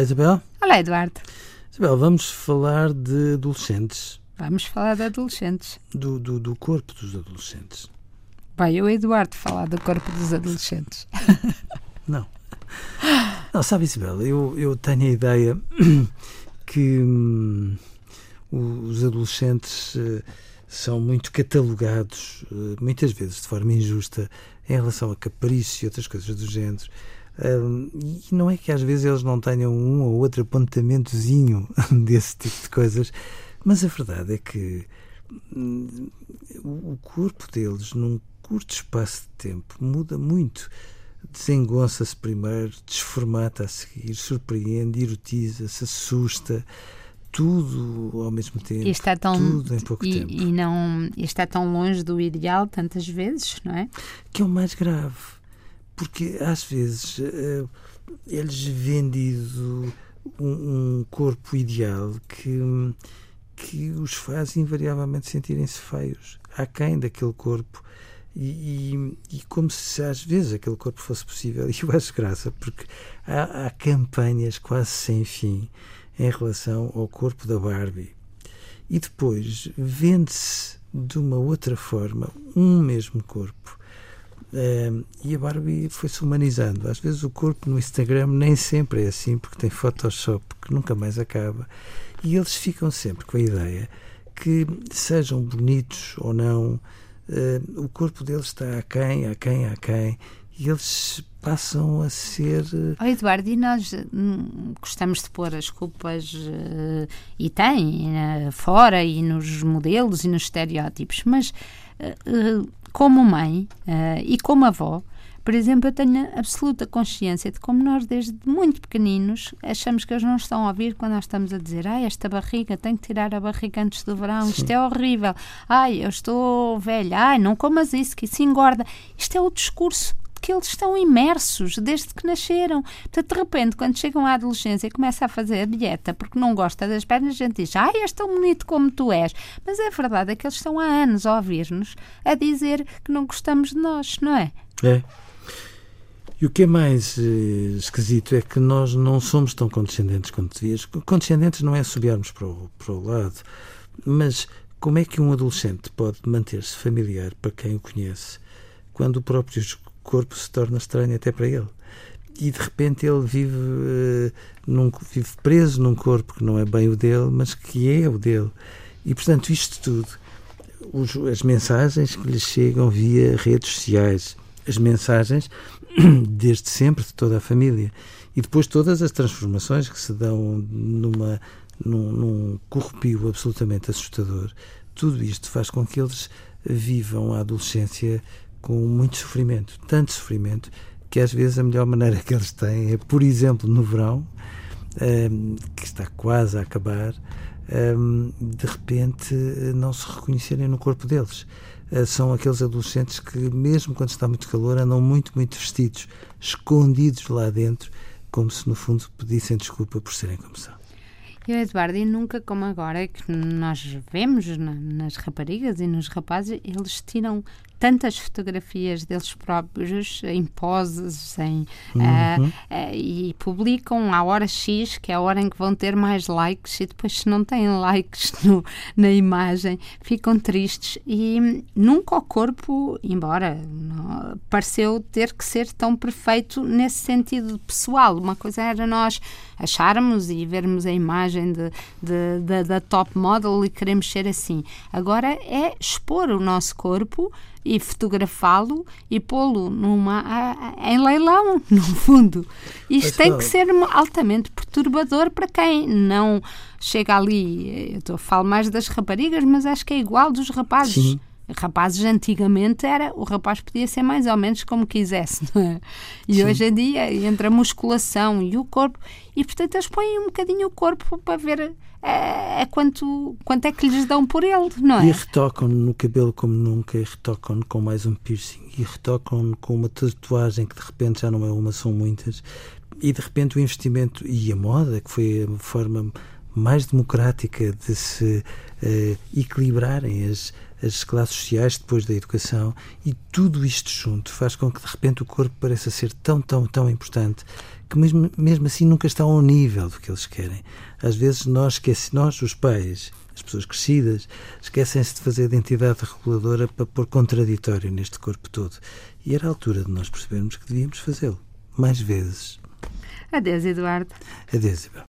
Olá, Isabel. Olá, Eduardo. Isabel, vamos falar de adolescentes. Vamos falar de adolescentes. Do, do, do corpo dos adolescentes. Vai eu, Eduardo, falar do corpo dos adolescentes. Não. Não, sabe, Isabel, eu, eu tenho a ideia que hum, os adolescentes uh, são muito catalogados, uh, muitas vezes de forma injusta, em relação a capricho e outras coisas do género. Um, e não é que às vezes eles não tenham um ou outro apontamentozinho desse tipo de coisas, mas a verdade é que hum, o corpo deles, num curto espaço de tempo, muda muito. Desengonça-se primeiro, desformata a seguir, surpreende, erotiza-se, assusta, tudo ao mesmo tempo. E está tão, tudo em pouco e, tempo. E, não, e está tão longe do ideal tantas vezes, não é? Que é o mais grave. Porque às vezes uh, é-lhes vendido um, um, corpo ideal que, que os faz invariavelmente sentirem-se feios, aquém daquele corpo. E, e, e, como se às vezes aquele corpo fosse possível. E eu acho graça, porque há, há campanhas quase sem fim em relação ao corpo da Barbie. E depois vende-se de uma outra forma um mesmo corpo. Uh, e a Barbie foi-se humanizando. Às vezes o corpo no Instagram nem sempre é assim, porque tem Photoshop que nunca mais acaba. E eles ficam sempre com a ideia que, sejam bonitos ou não, uh, o corpo deles está a quem, a quem, a quem e eles passam a ser. Oh, Eduardo, e nós hum, gostamos de pôr as culpas, uh, e tem, uh, fora, e nos modelos e nos estereótipos, mas como mãe e como avó, por exemplo, eu tenho absoluta consciência de como nós, desde muito pequeninos, achamos que eles não estão a ouvir quando nós estamos a dizer ai, esta barriga, tenho que tirar a barriga antes do verão, Sim. isto é horrível, ai, eu estou velha, ai, não comas isso, que isso engorda. Isto é o discurso que eles estão imersos desde que nasceram. Portanto, de repente, quando chegam à adolescência e começa a fazer dieta porque não gosta das pernas, a gente diz: Ai, és tão bonito como tu és. Mas a verdade é que eles estão há anos a ouvir-nos a dizer que não gostamos de nós, não é? É. E o que é mais eh, esquisito é que nós não somos tão condescendentes quanto devias. Condescendentes não é subiarmos para o, para o lado, mas como é que um adolescente pode manter-se familiar para quem o conhece quando o próprio corpo se torna estranho até para ele. E de repente ele vive, uh, num, vive preso num corpo que não é bem o dele, mas que é o dele. E portanto, isto tudo, os, as mensagens que lhe chegam via redes sociais, as mensagens desde sempre de toda a família, e depois todas as transformações que se dão numa, num, num corrupio absolutamente assustador, tudo isto faz com que eles vivam a adolescência com muito sofrimento, tanto sofrimento, que às vezes a melhor maneira que eles têm é, por exemplo, no verão, um, ehm, que está quase a acabar, um, ehm, de repente não se reconhecerem no corpo deles. Uh, são aqueles adolescentes que, mesmo quando está muito calor, andam muito, muito vestidos, escondidos lá dentro, como se no fundo pedissem desculpa por serem como são. Eu, Eduardo, e nunca como agora que nós vemos na, nas raparigas e nos rapazes, eles tiram tantas fotografias deles próprios em poses em, uhum. uh, uh, e publicam à hora X, que é a hora em que vão ter mais likes, e depois, se não têm likes no, na imagem, ficam tristes. E nunca o corpo, embora não, pareceu ter que ser tão perfeito nesse sentido pessoal. Uma coisa era nós acharmos e vermos a imagem de, de, de, da top model e queremos ser assim. Agora é expor o nosso corpo e fotografá-lo e pô-lo numa em leilão, no fundo. Isto tem que ser altamente perturbador para quem não chega ali. Eu falo mais das raparigas, mas acho que é igual dos rapazes. Sim. Rapazes antigamente era o rapaz podia ser mais ou menos como quisesse, não é? E Sim. hoje em dia entre a musculação e o corpo, e portanto eles põem um bocadinho o corpo para ver é, é quanto, quanto é que lhes dão por ele, não é? E retocam-no no cabelo como nunca, e retocam-no com mais um piercing, e retocam-no com uma tatuagem que de repente já não é uma, são muitas, e de repente o investimento e a moda, que foi a forma mais democrática de se uh, equilibrarem as, as classes sociais depois da educação e tudo isto junto faz com que de repente o corpo pareça ser tão, tão, tão importante que mesmo, mesmo assim nunca está ao nível do que eles querem. Às vezes nós, esquece, nós os pais, as pessoas crescidas, esquecem-se de fazer a identidade reguladora para pôr contraditório neste corpo todo. E era a altura de nós percebermos que devíamos fazê-lo mais vezes. Adeus, Eduardo. Adeus, Isabel.